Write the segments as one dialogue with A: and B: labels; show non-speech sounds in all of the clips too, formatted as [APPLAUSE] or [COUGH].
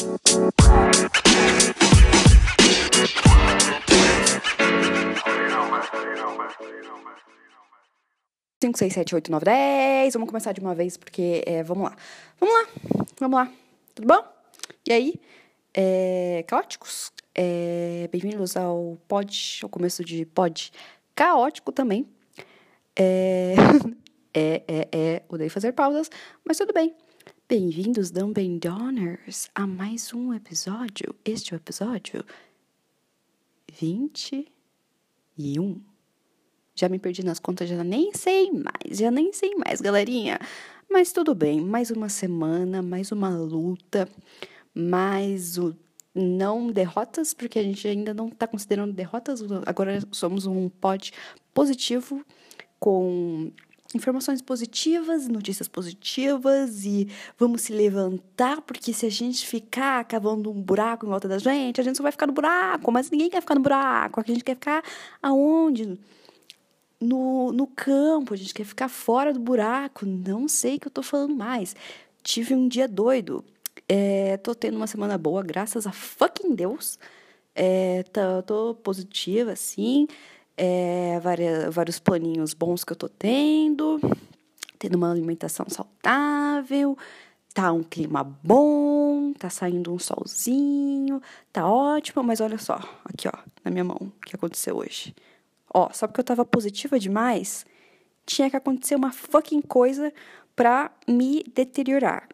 A: Cinco, seis, sete, oito, nove, dez. Vamos começar de uma vez, porque é, vamos lá. Vamos lá, vamos lá. Tudo bom? E aí? É, caóticos? É, Bem-vindos ao pod, ao começo de pod caótico também. É, [LAUGHS] é, é, é, odeio fazer pausas, mas tudo bem. Bem-vindos, Dumbbell Donors, a mais um episódio. Este é o episódio 21. Já me perdi nas contas, já nem sei mais, já nem sei mais, galerinha. Mas tudo bem, mais uma semana, mais uma luta, mais o não derrotas, porque a gente ainda não está considerando derrotas, agora somos um pod positivo com informações positivas, notícias positivas e vamos se levantar, porque se a gente ficar cavando um buraco em volta da gente, a gente só vai ficar no buraco, mas ninguém quer ficar no buraco, a gente quer ficar aonde? No, no campo, a gente quer ficar fora do buraco, não sei o que eu tô falando mais. Tive um dia doido, é, tô tendo uma semana boa, graças a fucking Deus. É, tô, tô positiva, sim é, várias, vários planinhos bons que eu tô tendo, tendo uma alimentação saudável, tá um clima bom, tá saindo um solzinho, tá ótimo, mas olha só, aqui ó, na minha mão, o que aconteceu hoje. Ó, só porque eu tava positiva demais, tinha que acontecer uma fucking coisa pra me deteriorar.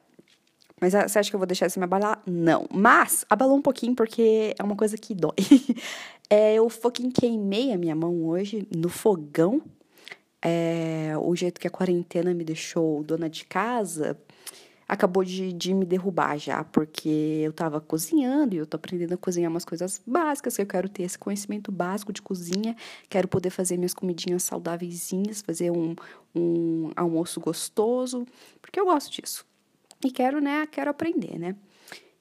A: Mas ah, você acha que eu vou deixar isso me abalar? Não. Mas abalou um pouquinho porque é uma coisa que dói. [LAUGHS] é, eu fucking queimei a minha mão hoje no fogão. É, o jeito que a quarentena me deixou dona de casa acabou de, de me derrubar já, porque eu tava cozinhando e eu tô aprendendo a cozinhar umas coisas básicas, que eu quero ter esse conhecimento básico de cozinha, quero poder fazer minhas comidinhas saudáveis, fazer um, um almoço gostoso, porque eu gosto disso. E quero, né, quero aprender, né?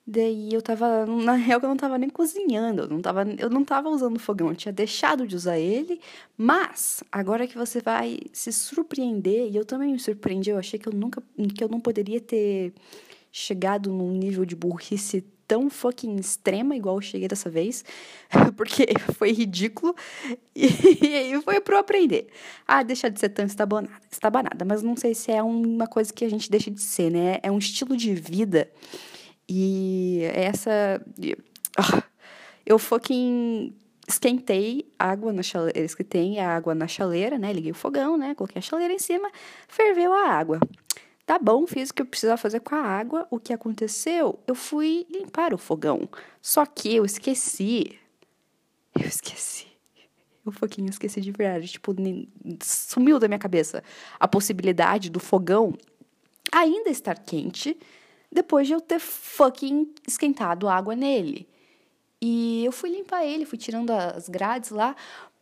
A: Daí eu tava, na real eu não tava nem cozinhando, eu não tava, eu não tava usando fogão, eu tinha deixado de usar ele, mas agora que você vai se surpreender, e eu também me surpreendi, eu achei que eu nunca, que eu não poderia ter chegado num nível de burrice tão fucking extrema igual eu cheguei dessa vez, [LAUGHS] porque foi ridículo [LAUGHS] e, e foi pro aprender. Ah, deixar de ser tão estabanada, estabanada, mas não sei se é uma coisa que a gente deixa de ser, né? É um estilo de vida e essa. Oh, eu fucking esquentei água na chaleira, esquentei a água na chaleira, né? Liguei o fogão, né? Coloquei a chaleira em cima, ferveu a água. Tá bom, fiz o que eu precisava fazer com a água. O que aconteceu? Eu fui limpar o fogão. Só que eu esqueci. Eu esqueci. Eu pouquinho esqueci de verdade. Tipo, sumiu da minha cabeça a possibilidade do fogão ainda estar quente depois de eu ter fucking esquentado água nele. E eu fui limpar ele, fui tirando as grades lá.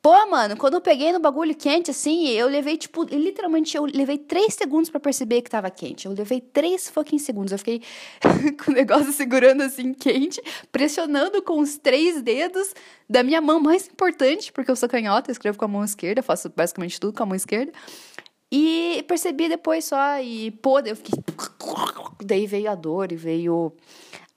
A: Pô, mano, quando eu peguei no bagulho quente, assim, eu levei, tipo, literalmente, eu levei três segundos para perceber que tava quente. Eu levei três fucking segundos. Eu fiquei [LAUGHS] com o negócio segurando, assim, quente, pressionando com os três dedos da minha mão mais importante, porque eu sou canhota, eu escrevo com a mão esquerda, faço basicamente tudo com a mão esquerda. E percebi depois só, e pô, eu fiquei. Daí veio a dor e veio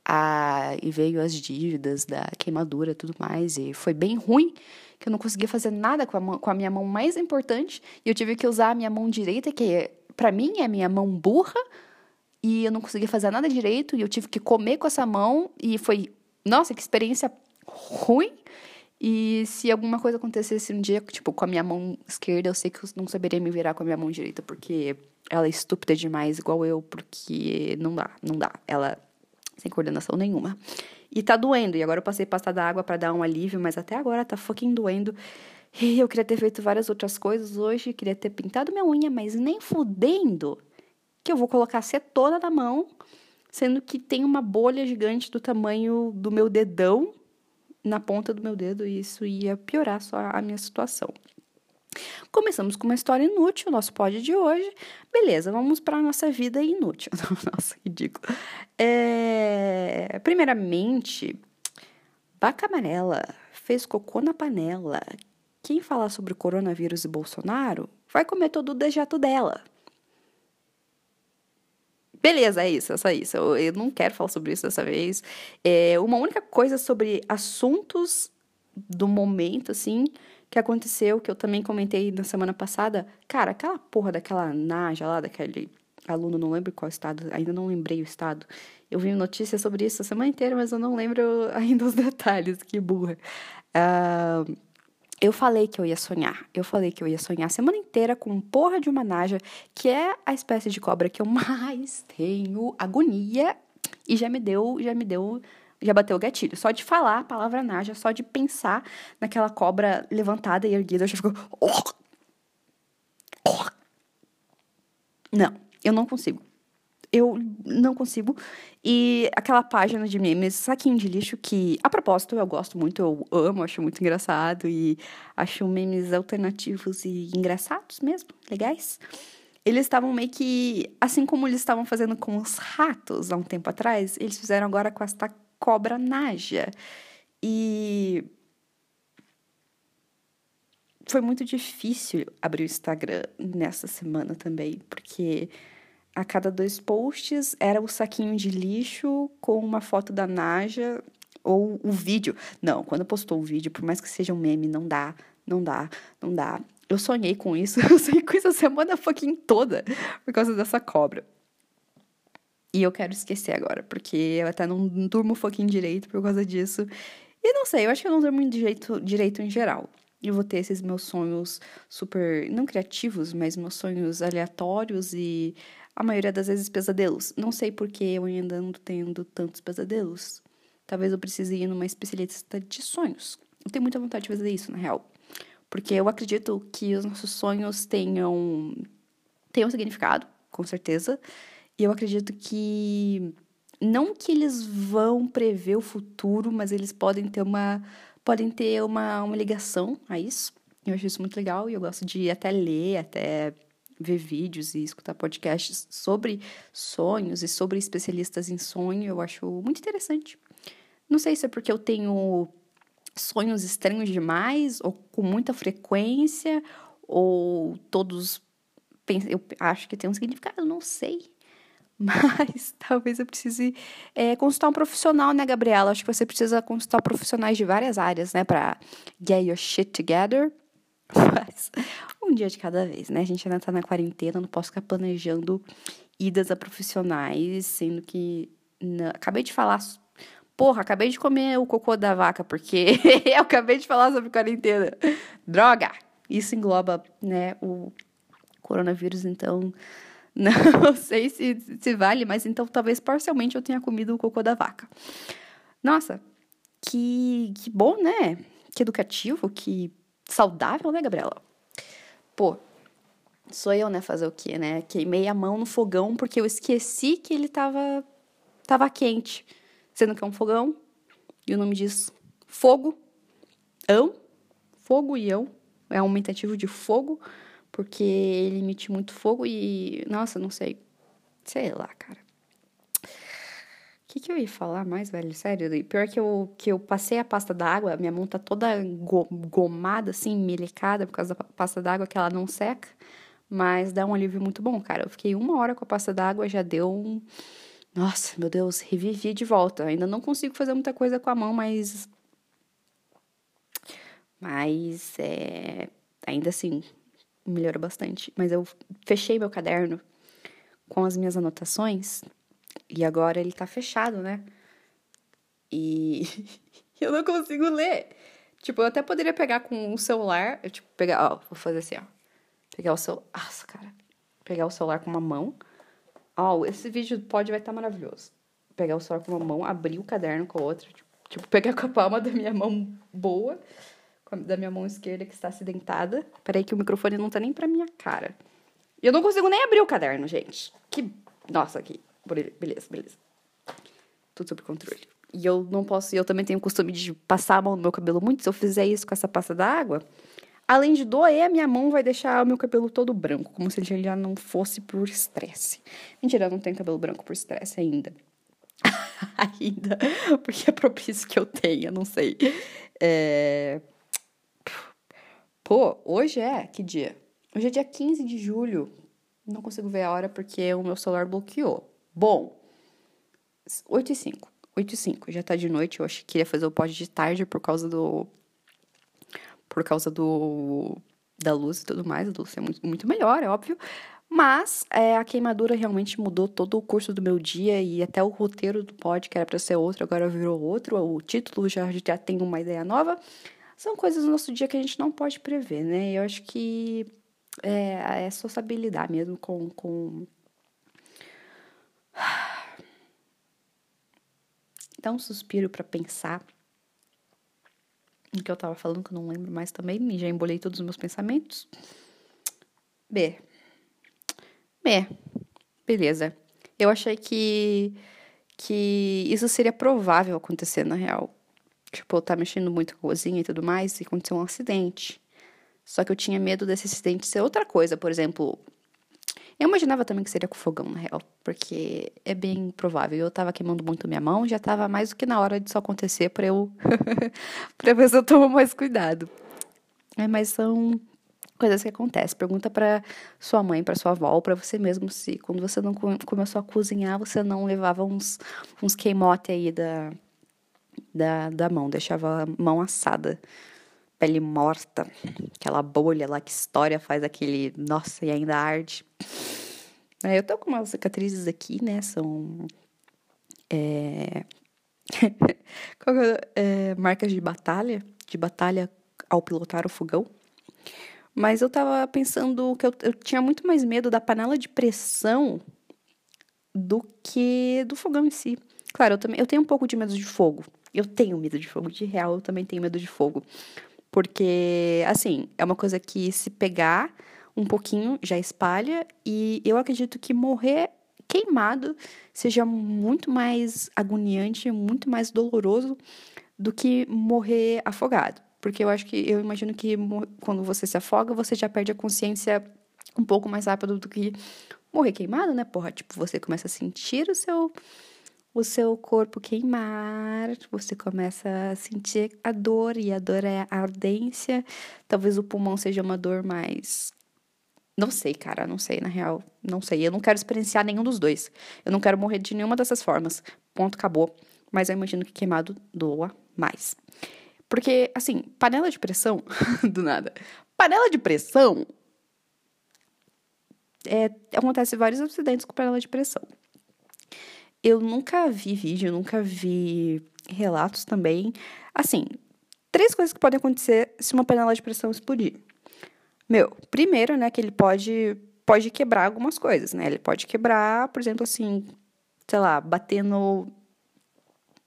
A: a. E veio as dívidas da queimadura tudo mais. E foi bem ruim que eu não conseguia fazer nada com a, mão, com a minha mão mais importante, e eu tive que usar a minha mão direita, que para mim é a minha mão burra, e eu não conseguia fazer nada direito, e eu tive que comer com essa mão, e foi, nossa, que experiência ruim. E se alguma coisa acontecesse um dia, tipo, com a minha mão esquerda, eu sei que eu não saberia me virar com a minha mão direita, porque ela é estúpida demais, igual eu, porque não dá, não dá. Ela sem coordenação nenhuma. E tá doendo. E agora eu passei pasta d'água para dar um alívio, mas até agora tá fucking doendo. E eu queria ter feito várias outras coisas hoje, queria ter pintado minha unha, mas nem fudendo que eu vou colocar acetona na mão, sendo que tem uma bolha gigante do tamanho do meu dedão na ponta do meu dedo e isso ia piorar só a minha situação. Começamos com uma história inútil, nosso pod de hoje. Beleza, vamos para a nossa vida inútil. [LAUGHS] nossa, ridículo. É... Primeiramente, Vaca Amarela fez cocô na panela. Quem falar sobre coronavírus e Bolsonaro vai comer todo o dejeto dela. Beleza, é isso, é só isso. Eu, eu não quero falar sobre isso dessa vez. É uma única coisa sobre assuntos do momento, assim, que aconteceu, que eu também comentei na semana passada. Cara, aquela porra daquela Naja lá, daquele aluno, não lembro qual estado, ainda não lembrei o estado. Eu vi notícias sobre isso a semana inteira, mas eu não lembro [LAUGHS] ainda os detalhes, que burra. Uh, eu falei que eu ia sonhar. Eu falei que eu ia sonhar a semana inteira com porra de uma naja, que é a espécie de cobra que eu [LAUGHS] mais tenho agonia e já me deu, já me deu, já bateu o gatilho. Só de falar a palavra naja, só de pensar naquela cobra levantada e erguida, eu já fico Não, eu não consigo eu não consigo. E aquela página de memes, saquinho de lixo, que, a propósito, eu gosto muito, eu amo, acho muito engraçado e acho memes alternativos e engraçados mesmo, legais. Eles estavam meio que, assim como eles estavam fazendo com os ratos há um tempo atrás, eles fizeram agora com esta cobra naja. E foi muito difícil abrir o Instagram nessa semana também, porque a cada dois posts era o saquinho de lixo com uma foto da Naja ou o vídeo. Não, quando postou o vídeo, por mais que seja um meme, não dá, não dá, não dá. Eu sonhei com isso, [LAUGHS] eu sonhei com isso a semana fucking toda por causa dessa cobra. E eu quero esquecer agora, porque eu até não durmo fucking direito por causa disso. E não sei, eu acho que eu não durmo direito, direito em geral. Eu vou ter esses meus sonhos super, não criativos, mas meus sonhos aleatórios e a maioria das vezes pesadelos. Não sei por que eu ainda ando tendo tantos pesadelos. Talvez eu precise ir numa especialista de sonhos. Eu tenho muita vontade de fazer isso, na real. Porque eu acredito que os nossos sonhos tenham, tenham significado, com certeza. E eu acredito que. Não que eles vão prever o futuro, mas eles podem ter uma. Podem ter uma, uma ligação a isso. Eu acho isso muito legal e eu gosto de até ler, até ver vídeos e escutar podcasts sobre sonhos e sobre especialistas em sonho, eu acho muito interessante. Não sei se é porque eu tenho sonhos estranhos demais, ou com muita frequência, ou todos. Eu acho que tem um significado, não sei. Mas [LAUGHS] talvez eu precise é, consultar um profissional, né, Gabriela? Acho que você precisa consultar profissionais de várias áreas, né, pra get your shit together. [LAUGHS] Mas um dia de cada vez, né? A gente ainda tá na quarentena, não posso ficar planejando idas a profissionais, sendo que. Não, acabei de falar. Porra, acabei de comer o cocô da vaca, porque [LAUGHS] eu acabei de falar sobre quarentena. Droga! Isso engloba, né, o coronavírus, então. [LAUGHS] Não sei se, se vale, mas então talvez parcialmente eu tenha comido o cocô da vaca. Nossa, que, que bom, né? Que educativo, que saudável, né, Gabriela? Pô, sou eu, né, fazer o quê, né? Queimei a mão no fogão porque eu esqueci que ele tava, tava quente. Sendo que é um fogão, e o nome diz fogo, ão, fogo e ão. É um aumentativo de fogo, porque ele emite muito fogo e, nossa, não sei. Sei lá, cara que, que eu ia falar mais, velho? Sério, pior que eu, que eu passei a pasta d'água, minha mão tá toda gomada, assim, melecada por causa da pasta d'água, que ela não seca. Mas dá um alívio muito bom, cara. Eu fiquei uma hora com a pasta d'água, já deu um. Nossa, meu Deus, revivi de volta. Ainda não consigo fazer muita coisa com a mão, mas. Mas é. Ainda assim, melhora bastante. Mas eu fechei meu caderno com as minhas anotações e agora ele tá fechado, né? E [LAUGHS] eu não consigo ler. Tipo, eu até poderia pegar com o celular, eu, tipo, pegar, ó, vou fazer assim, ó. Pegar o celular, nossa, cara. Pegar o celular com uma mão. Ó, esse vídeo pode vai estar tá maravilhoso. Pegar o celular com uma mão, abrir o caderno com a outra, tipo, tipo pegar com a palma da minha mão boa, da minha mão esquerda que está acidentada. Peraí que o microfone não tá nem pra minha cara. Eu não consigo nem abrir o caderno, gente. Que, nossa, aqui. Beleza, beleza. Tudo sob controle. E eu não posso, eu também tenho o costume de passar a mão no meu cabelo muito. Se eu fizer isso com essa pasta d'água, além de doer, a minha mão vai deixar o meu cabelo todo branco, como se ele já não fosse por estresse. Mentira, eu não tenho cabelo branco por estresse ainda. [LAUGHS] ainda, porque é propício que eu tenha, não sei. É... Pô, hoje é, que dia? Hoje é dia 15 de julho. Não consigo ver a hora porque o meu celular bloqueou. Bom, 8 e 5. 8 e 5, já tá de noite. Eu acho que queria fazer o pod de tarde por causa do. Por causa do. Da luz e tudo mais. A luz é muito, muito melhor, é óbvio. Mas é, a queimadura realmente mudou todo o curso do meu dia e até o roteiro do pod, que era pra ser outro, agora virou outro. O título já, já tem uma ideia nova. São coisas do nosso dia que a gente não pode prever, né? Eu acho que é, é só saber lidar mesmo com, com [SIGHS] Dá um suspiro para pensar no que eu tava falando, que eu não lembro mais também, e já embolei todos os meus pensamentos. B. B. Beleza. Eu achei que que isso seria provável acontecer na real. Tipo, eu tá mexendo muito com a cozinha e tudo mais, e aconteceu um acidente. Só que eu tinha medo desse acidente ser outra coisa, por exemplo, eu imaginava também que seria com fogão, na real, porque é bem provável. Eu tava queimando muito minha mão, já tava mais do que na hora disso acontecer para eu [LAUGHS] para ver se eu tomo mais cuidado. É, mas são coisas que acontecem. Pergunta para sua mãe, para sua avó, para você mesmo se quando você não começou a cozinhar, você não levava uns uns queimote aí da da, da mão, deixava a mão assada pele morta, aquela bolha lá que história faz aquele, nossa, e ainda arde. É, eu tô com umas cicatrizes aqui, né? São. É... [LAUGHS] é, marcas de batalha, de batalha ao pilotar o fogão. Mas eu tava pensando que eu, eu tinha muito mais medo da panela de pressão do que do fogão em si. Claro, eu também eu tenho um pouco de medo de fogo. Eu tenho medo de fogo, de real, eu também tenho medo de fogo. Porque, assim, é uma coisa que se pegar um pouquinho já espalha e eu acredito que morrer queimado seja muito mais agoniante, muito mais doloroso do que morrer afogado. Porque eu acho que, eu imagino que quando você se afoga, você já perde a consciência um pouco mais rápido do que morrer queimado, né? Porra, tipo, você começa a sentir o seu o seu corpo queimar, você começa a sentir a dor, e a dor é a ardência. Talvez o pulmão seja uma dor mais. Não sei, cara, não sei, na real. Não sei. Eu não quero experienciar nenhum dos dois. Eu não quero morrer de nenhuma dessas formas. Ponto, acabou. Mas eu imagino que queimado doa mais. Porque, assim, panela de pressão, [LAUGHS] do nada. Panela de pressão. É, acontece vários acidentes com panela de pressão. Eu nunca vi vídeo, nunca vi relatos também. Assim, três coisas que podem acontecer se uma panela de pressão explodir. Meu, primeiro, né, que ele pode pode quebrar algumas coisas, né? Ele pode quebrar, por exemplo, assim, sei lá, bater no,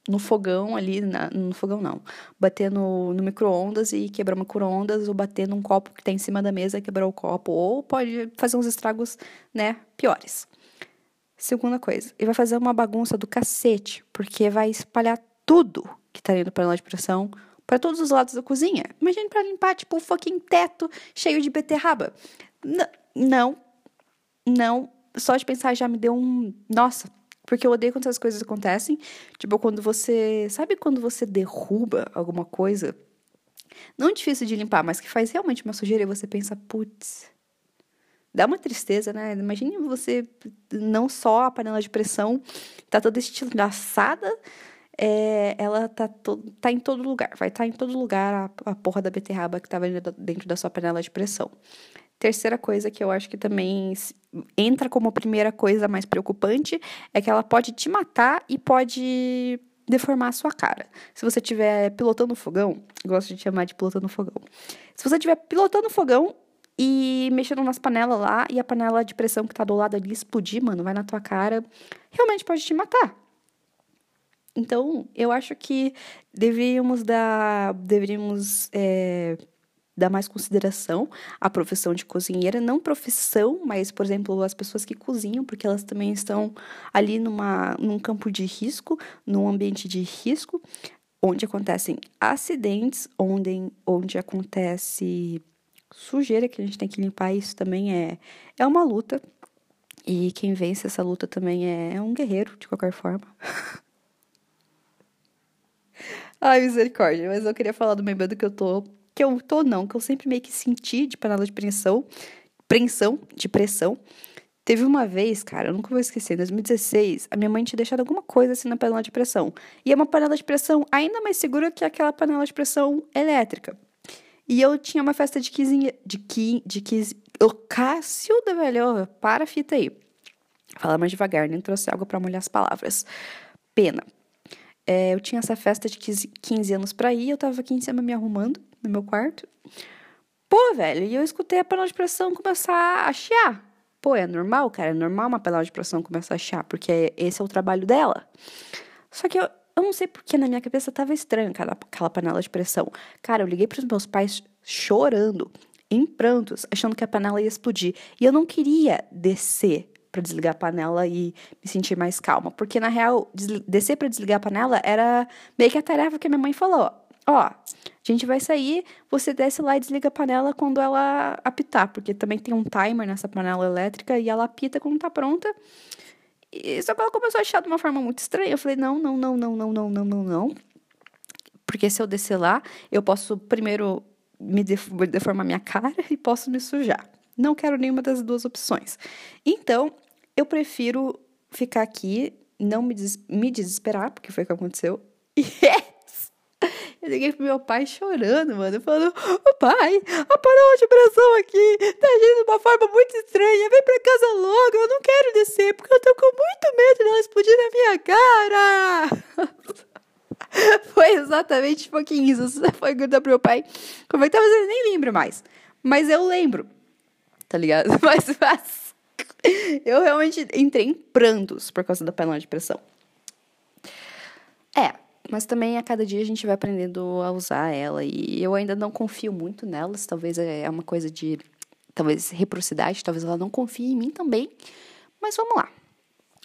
A: no fogão ali, na, no fogão não, bater no, no micro-ondas e quebrar o micro-ondas, ou bater num copo que tá em cima da mesa e quebrar o copo, ou pode fazer uns estragos, né, piores. Segunda coisa, ele vai fazer uma bagunça do cacete, porque vai espalhar tudo que tá dentro do panela de pressão para todos os lados da cozinha. Imagine para limpar, tipo, um fucking teto cheio de beterraba. N não, não, só de pensar já me deu um. Nossa, porque eu odeio quando essas coisas acontecem. Tipo, quando você. Sabe quando você derruba alguma coisa? Não difícil de limpar, mas que faz realmente uma sujeira e você pensa, putz, dá uma tristeza, né? Imagine você, não só a panela de pressão tá toda estilhaçada, é, ela tá, tá em todo lugar, vai estar tá em todo lugar a, a porra da beterraba que tava dentro da sua panela de pressão. Terceira coisa que eu acho que também entra como primeira coisa mais preocupante é que ela pode te matar e pode deformar a sua cara. Se você estiver pilotando fogão, gosto de chamar de pilotando fogão. Se você estiver pilotando fogão, e mexendo nas panelas lá e a panela de pressão que tá do lado ali explodir, mano, vai na tua cara, realmente pode te matar. Então, eu acho que deveríamos dar, deveríamos é, dar mais consideração à profissão de cozinheira, não profissão, mas, por exemplo, as pessoas que cozinham, porque elas também estão ali numa, num campo de risco, num ambiente de risco, onde acontecem acidentes, onde, onde acontece sujeira que a gente tem que limpar, isso também é, é uma luta. E quem vence essa luta também é, é um guerreiro, de qualquer forma. [LAUGHS] Ai, misericórdia, mas eu queria falar do meu medo que eu tô. Que eu tô, não, que eu sempre meio que senti de panela de pressão. Pressão, de pressão. Teve uma vez, cara, eu nunca vou esquecer, em 2016, a minha mãe tinha deixado alguma coisa assim na panela de pressão. E é uma panela de pressão ainda mais segura que aquela panela de pressão elétrica. E eu tinha uma festa de 15. De 15. De 15 o Cássio da velho, para a fita aí. Fala mais devagar, nem trouxe água para molhar as palavras. Pena. É, eu tinha essa festa de 15, 15 anos pra ir, eu tava aqui em cima me arrumando no meu quarto. Pô, velho, e eu escutei a panela de pressão começar a chiar. Pô, é normal, cara, é normal uma panela de pressão começar a chiar, porque esse é o trabalho dela. Só que eu, eu não sei porque na minha cabeça tava estranho aquela, aquela panela de pressão. Cara, eu liguei pros meus pais chorando, em prantos, achando que a panela ia explodir. E eu não queria descer para desligar a panela e me sentir mais calma, porque na real, descer para desligar a panela era meio que a tarefa que a minha mãe falou. Ó, a gente vai sair, você desce lá e desliga a panela quando ela apitar, porque também tem um timer nessa panela elétrica e ela apita quando tá pronta. E só que ela começou a achar de uma forma muito estranha. Eu falei: "Não, não, não, não, não, não, não, não, não". Porque se eu descer lá, eu posso primeiro me deformar minha cara e posso me sujar. Não quero nenhuma das duas opções. Então, eu prefiro ficar aqui, não me, des me desesperar, porque foi o que aconteceu. Yes! [LAUGHS] Eu liguei pro meu pai chorando, mano, falando: Ô pai, a panela de pressão aqui tá agindo de uma forma muito estranha. Vem pra casa logo, eu não quero descer, porque eu tô com muito medo dela explodir na minha cara. [LAUGHS] Foi exatamente pouquinho isso. Foi perguntar pro meu pai como é que tava, eu nem lembro mais. Mas eu lembro, tá ligado? [LAUGHS] Mas, mas eu realmente entrei em prantos por causa da panela de pressão. É, mas também a cada dia a gente vai aprendendo a usar ela e eu ainda não confio muito nelas. Talvez é uma coisa de talvez reciprocidade, talvez ela não confie em mim também. Mas vamos lá.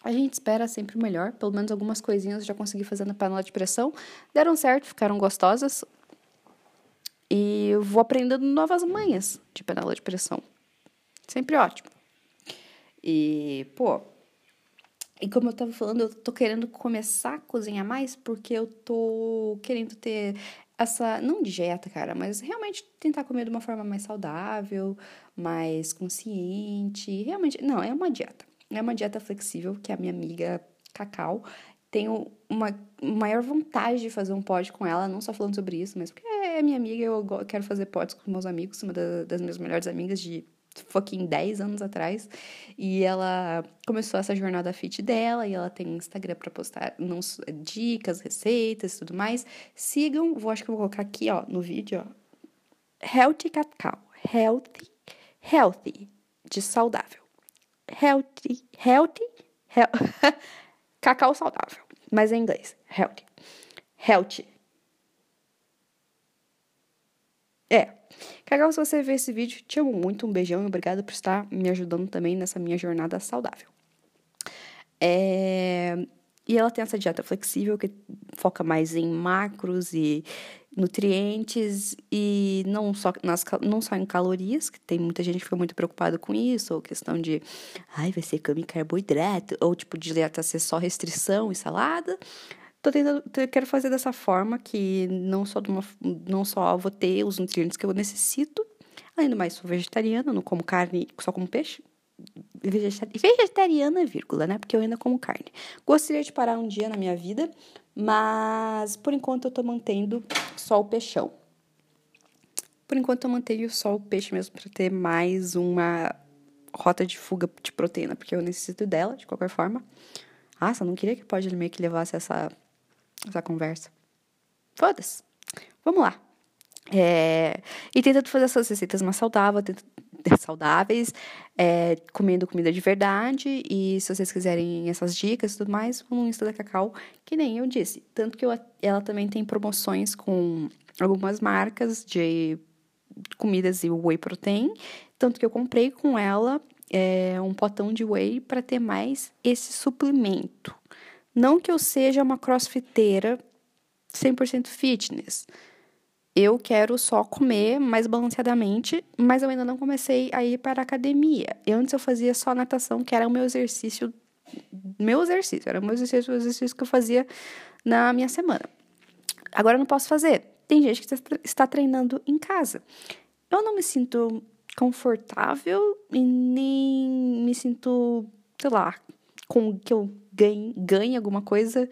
A: A gente espera sempre o melhor, pelo menos algumas coisinhas eu já consegui fazer na panela de pressão. Deram certo, ficaram gostosas. E eu vou aprendendo novas manhas de panela de pressão. Sempre ótimo. E, pô, e como eu tava falando, eu tô querendo começar a cozinhar mais porque eu tô querendo ter essa, não dieta, cara, mas realmente tentar comer de uma forma mais saudável, mais consciente. Realmente, não, é uma dieta. É uma dieta flexível que a minha amiga Cacau tenho uma maior vontade de fazer um pod com ela, não só falando sobre isso, mas porque é minha amiga, eu quero fazer pods com meus amigos, uma das minhas melhores amigas de fucking 10 anos atrás. E ela começou essa jornada fit dela, e ela tem Instagram para postar não, dicas, receitas e tudo mais. Sigam, vou acho que vou colocar aqui, ó, no vídeo, ó. Healthy Cacau. Healthy, healthy, de saudável healthy, healthy, healthy [LAUGHS] cacau saudável, mas em inglês, healthy, healthy. É, Cacau, se você ver esse vídeo, te amo muito, um beijão e obrigada por estar me ajudando também nessa minha jornada saudável. É... E ela tem essa dieta flexível que foca mais em macros e nutrientes e não só, nas, não só em calorias, que tem muita gente que fica muito preocupada com isso, ou questão de, ai, vai ser cama carboidrato, ou tipo, dieta ser só restrição e salada. Tô tentando, quero fazer dessa forma que não só, uma, não só vou ter os nutrientes que eu necessito, além do mais, sou vegetariana, não como carne, só como peixe. Vegetariana, vírgula, né? Porque eu ainda como carne. Gostaria de parar um dia na minha vida mas por enquanto eu tô mantendo só o peixão. Por enquanto eu mantenho só o peixe mesmo para ter mais uma rota de fuga de proteína, porque eu necessito dela de qualquer forma. Ah, só não queria que pode meio que levasse essa, essa conversa. Foda-se. Vamos lá. É, e tentando fazer essas receitas mais saudáveis, saudáveis, é, comendo comida de verdade. E se vocês quiserem essas dicas e tudo mais, no Insta da Cacau, que nem eu disse. Tanto que eu, ela também tem promoções com algumas marcas de comidas e whey protein. Tanto que eu comprei com ela é, um potão de whey para ter mais esse suplemento. Não que eu seja uma crossfiteira 100% fitness eu quero só comer mais balanceadamente, mas eu ainda não comecei a ir para a academia. E antes eu fazia só natação, que era o meu exercício, meu exercício, era o meu exercício, o exercício que eu fazia na minha semana. Agora eu não posso fazer. Tem gente que está treinando em casa. Eu não me sinto confortável e nem me sinto, sei lá, com que eu ganhe, ganhe alguma coisa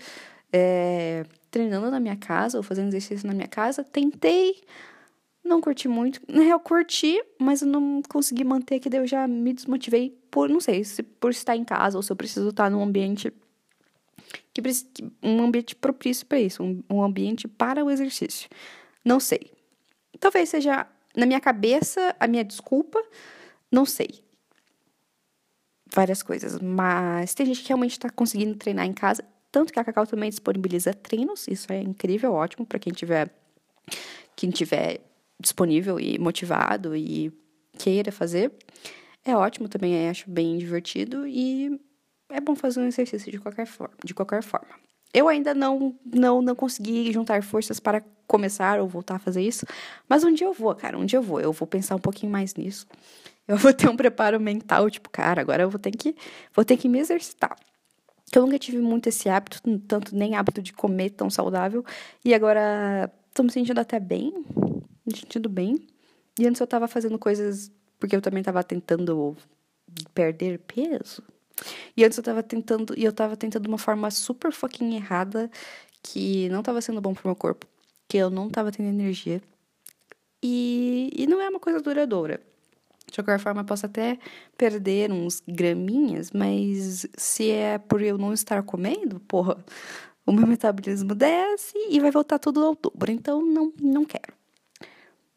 A: é, treinando na minha casa ou fazendo exercício na minha casa. Tentei, não curti muito. Real, curti, mas eu não consegui manter, que daí eu já me desmotivei por, não sei, se por estar em casa ou se eu preciso estar num ambiente que um ambiente propício para isso, um, um ambiente para o exercício. Não sei. Talvez seja na minha cabeça a minha desculpa, não sei. Várias coisas, mas tem gente que realmente está conseguindo treinar em casa, tanto que a Cacau também disponibiliza treinos, isso é incrível, ótimo para quem tiver quem tiver disponível e motivado e queira fazer. É ótimo também, acho bem divertido e é bom fazer um exercício de qualquer forma, de qualquer forma. Eu ainda não, não, não consegui juntar forças para começar ou voltar a fazer isso, mas um dia eu vou, cara, um dia eu vou. Eu vou pensar um pouquinho mais nisso. Eu vou ter um preparo mental, tipo, cara, agora eu vou ter que, vou ter que me exercitar. Eu nunca tive muito esse hábito, tanto nem hábito de comer tão saudável, e agora tô me sentindo até bem, me sentindo bem. E antes eu tava fazendo coisas porque eu também tava tentando perder peso. E antes eu tava tentando, e eu tava tentando de uma forma super fucking errada, que não tava sendo bom pro meu corpo, que eu não tava tendo energia. E, e não é uma coisa duradoura. De qualquer forma, posso até perder uns graminhas, mas se é por eu não estar comendo, porra, o meu metabolismo desce e vai voltar tudo ao dobro. Então, não, não quero.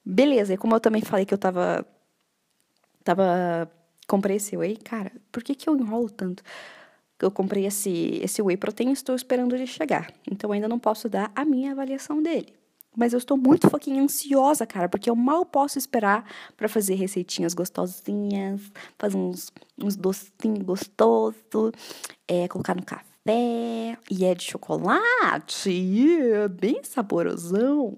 A: Beleza, e como eu também falei que eu tava. Tava comprei esse whey, cara, por que, que eu enrolo tanto? Eu comprei esse, esse whey protein e estou esperando ele chegar. Então ainda não posso dar a minha avaliação dele. Mas eu estou muito foquinha ansiosa, cara, porque eu mal posso esperar para fazer receitinhas gostosinhas, fazer uns, uns docinhos gostosos, é, colocar no café, e é de chocolate, é bem saborosão.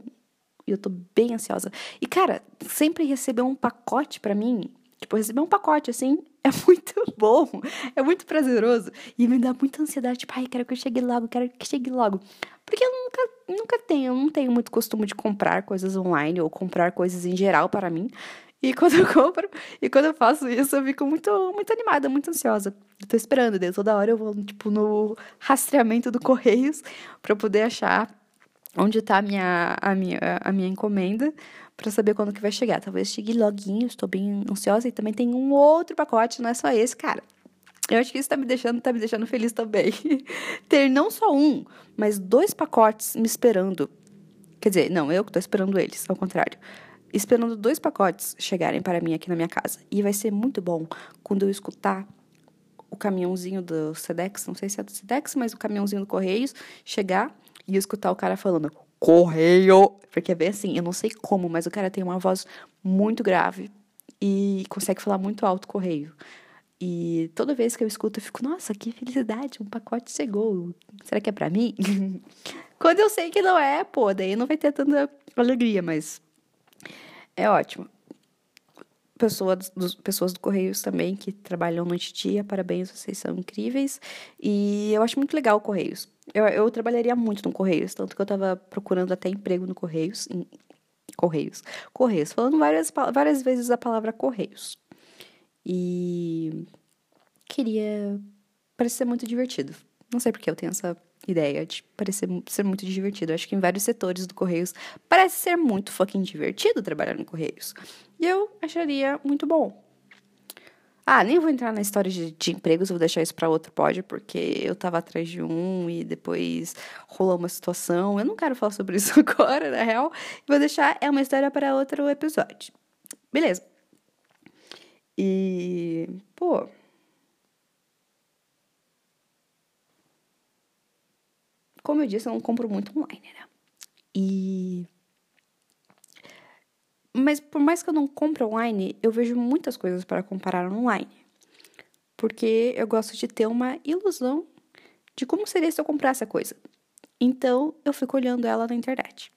A: E eu tô bem ansiosa. E, cara, sempre receber um pacote para mim Tipo, receber um pacote assim [LAUGHS] é muito bom, é muito prazeroso e me dá muita ansiedade. Tipo, ai, quero que eu chegue logo, quero que chegue logo. Porque eu nunca, nunca tenho, não tenho muito costume de comprar coisas online ou comprar coisas em geral para mim. E quando eu [LAUGHS] compro, e quando eu faço isso, eu fico muito, muito animada, muito ansiosa. Eu tô esperando, daí toda hora eu vou, tipo, no rastreamento do Correios para poder achar onde tá a minha, a minha, a minha encomenda para saber quando que vai chegar. Talvez chegue loguinho, estou bem ansiosa. E também tem um outro pacote, não é só esse, cara. Eu acho que isso tá me deixando, tá me deixando feliz também. [LAUGHS] Ter não só um, mas dois pacotes me esperando. Quer dizer, não, eu que tô esperando eles, ao contrário. Esperando dois pacotes chegarem para mim aqui na minha casa. E vai ser muito bom quando eu escutar o caminhãozinho do Sedex, não sei se é do Sedex, mas o caminhãozinho do Correios chegar e escutar o cara falando: correio. Porque é bem assim, eu não sei como, mas o cara tem uma voz muito grave e consegue falar muito alto correio. E toda vez que eu escuto, eu fico, nossa, que felicidade, um pacote chegou. Será que é para mim? [LAUGHS] Quando eu sei que não é, pô, daí não vai ter tanta alegria, mas é ótimo. Pessoas, dos, pessoas do Correios também que trabalham noite e dia, parabéns, vocês são incríveis. E eu acho muito legal o Correios. Eu, eu trabalharia muito no Correios, tanto que eu tava procurando até emprego no Correios. Em, Correios. Correios, falando várias, várias vezes a palavra Correios. E queria parecer muito divertido. Não sei porque eu tenho essa ideia de parecer ser muito divertido. Acho que em vários setores do Correios parece ser muito fucking divertido trabalhar no Correios. E eu acharia muito bom. Ah, nem vou entrar na história de, de empregos, vou deixar isso para outro pódio, porque eu tava atrás de um e depois rolou uma situação. Eu não quero falar sobre isso [LAUGHS] agora, na real. Vou deixar, é uma história para outro episódio. Beleza. E, pô. Como eu disse, eu não compro muito online, né? E mas por mais que eu não compre online, eu vejo muitas coisas para comparar online. Porque eu gosto de ter uma ilusão de como seria se eu comprasse a coisa. Então, eu fico olhando ela na internet.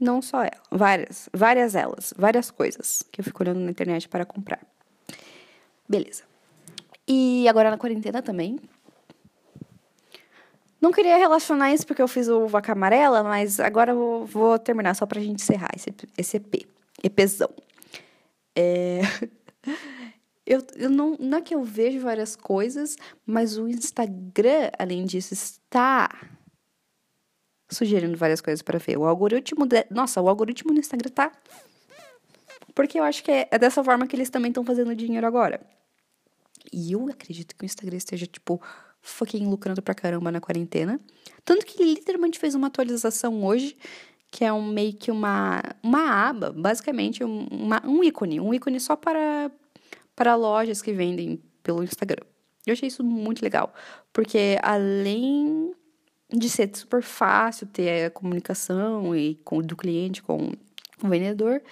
A: Não só ela, várias, várias elas, várias coisas que eu fico olhando na internet para comprar. Beleza. E agora na quarentena também. Não queria relacionar isso porque eu fiz o vaca amarela, mas agora eu vou terminar só pra gente encerrar esse, esse EP. EPzão. É. [LAUGHS] Eu, eu não, não é que eu vejo várias coisas, mas o Instagram, além disso, está sugerindo várias coisas para ver. O algoritmo. De... Nossa, o algoritmo no Instagram tá. Porque eu acho que é, é dessa forma que eles também estão fazendo dinheiro agora. E eu acredito que o Instagram esteja, tipo, fucking lucrando pra caramba na quarentena. Tanto que ele literalmente fez uma atualização hoje, que é um meio que uma, uma aba, basicamente, uma, um ícone. Um ícone só para para lojas que vendem pelo Instagram. Eu achei isso muito legal, porque além de ser super fácil ter a comunicação e com, do cliente com o vendedor,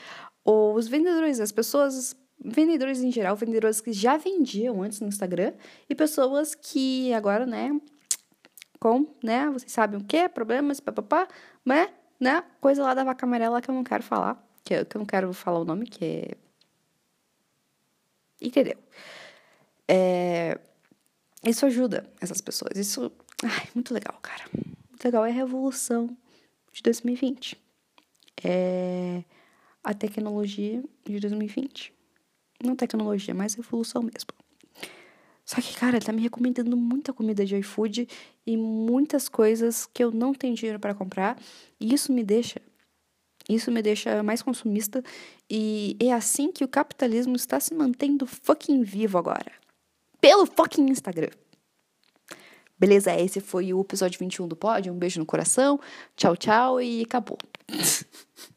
A: os vendedores, as pessoas, vendedores em geral, vendedores que já vendiam antes no Instagram e pessoas que agora, né, com, né, vocês sabem o que, problemas, papapá, né, né, coisa lá da vaca amarela que eu não quero falar, que eu, que eu não quero falar o nome, que é Entendeu? É, isso ajuda essas pessoas. Isso. Ai, muito legal, cara. Muito legal. É a revolução de 2020. É a tecnologia de 2020. Não tecnologia, mas revolução mesmo. Só que, cara, ele tá me recomendando muita comida de iFood e muitas coisas que eu não tenho dinheiro para comprar. E isso me deixa isso me deixa mais consumista e é assim que o capitalismo está se mantendo fucking vivo agora. Pelo fucking Instagram. Beleza, esse foi o episódio 21 do Pod. Um beijo no coração. Tchau, tchau e acabou. [LAUGHS]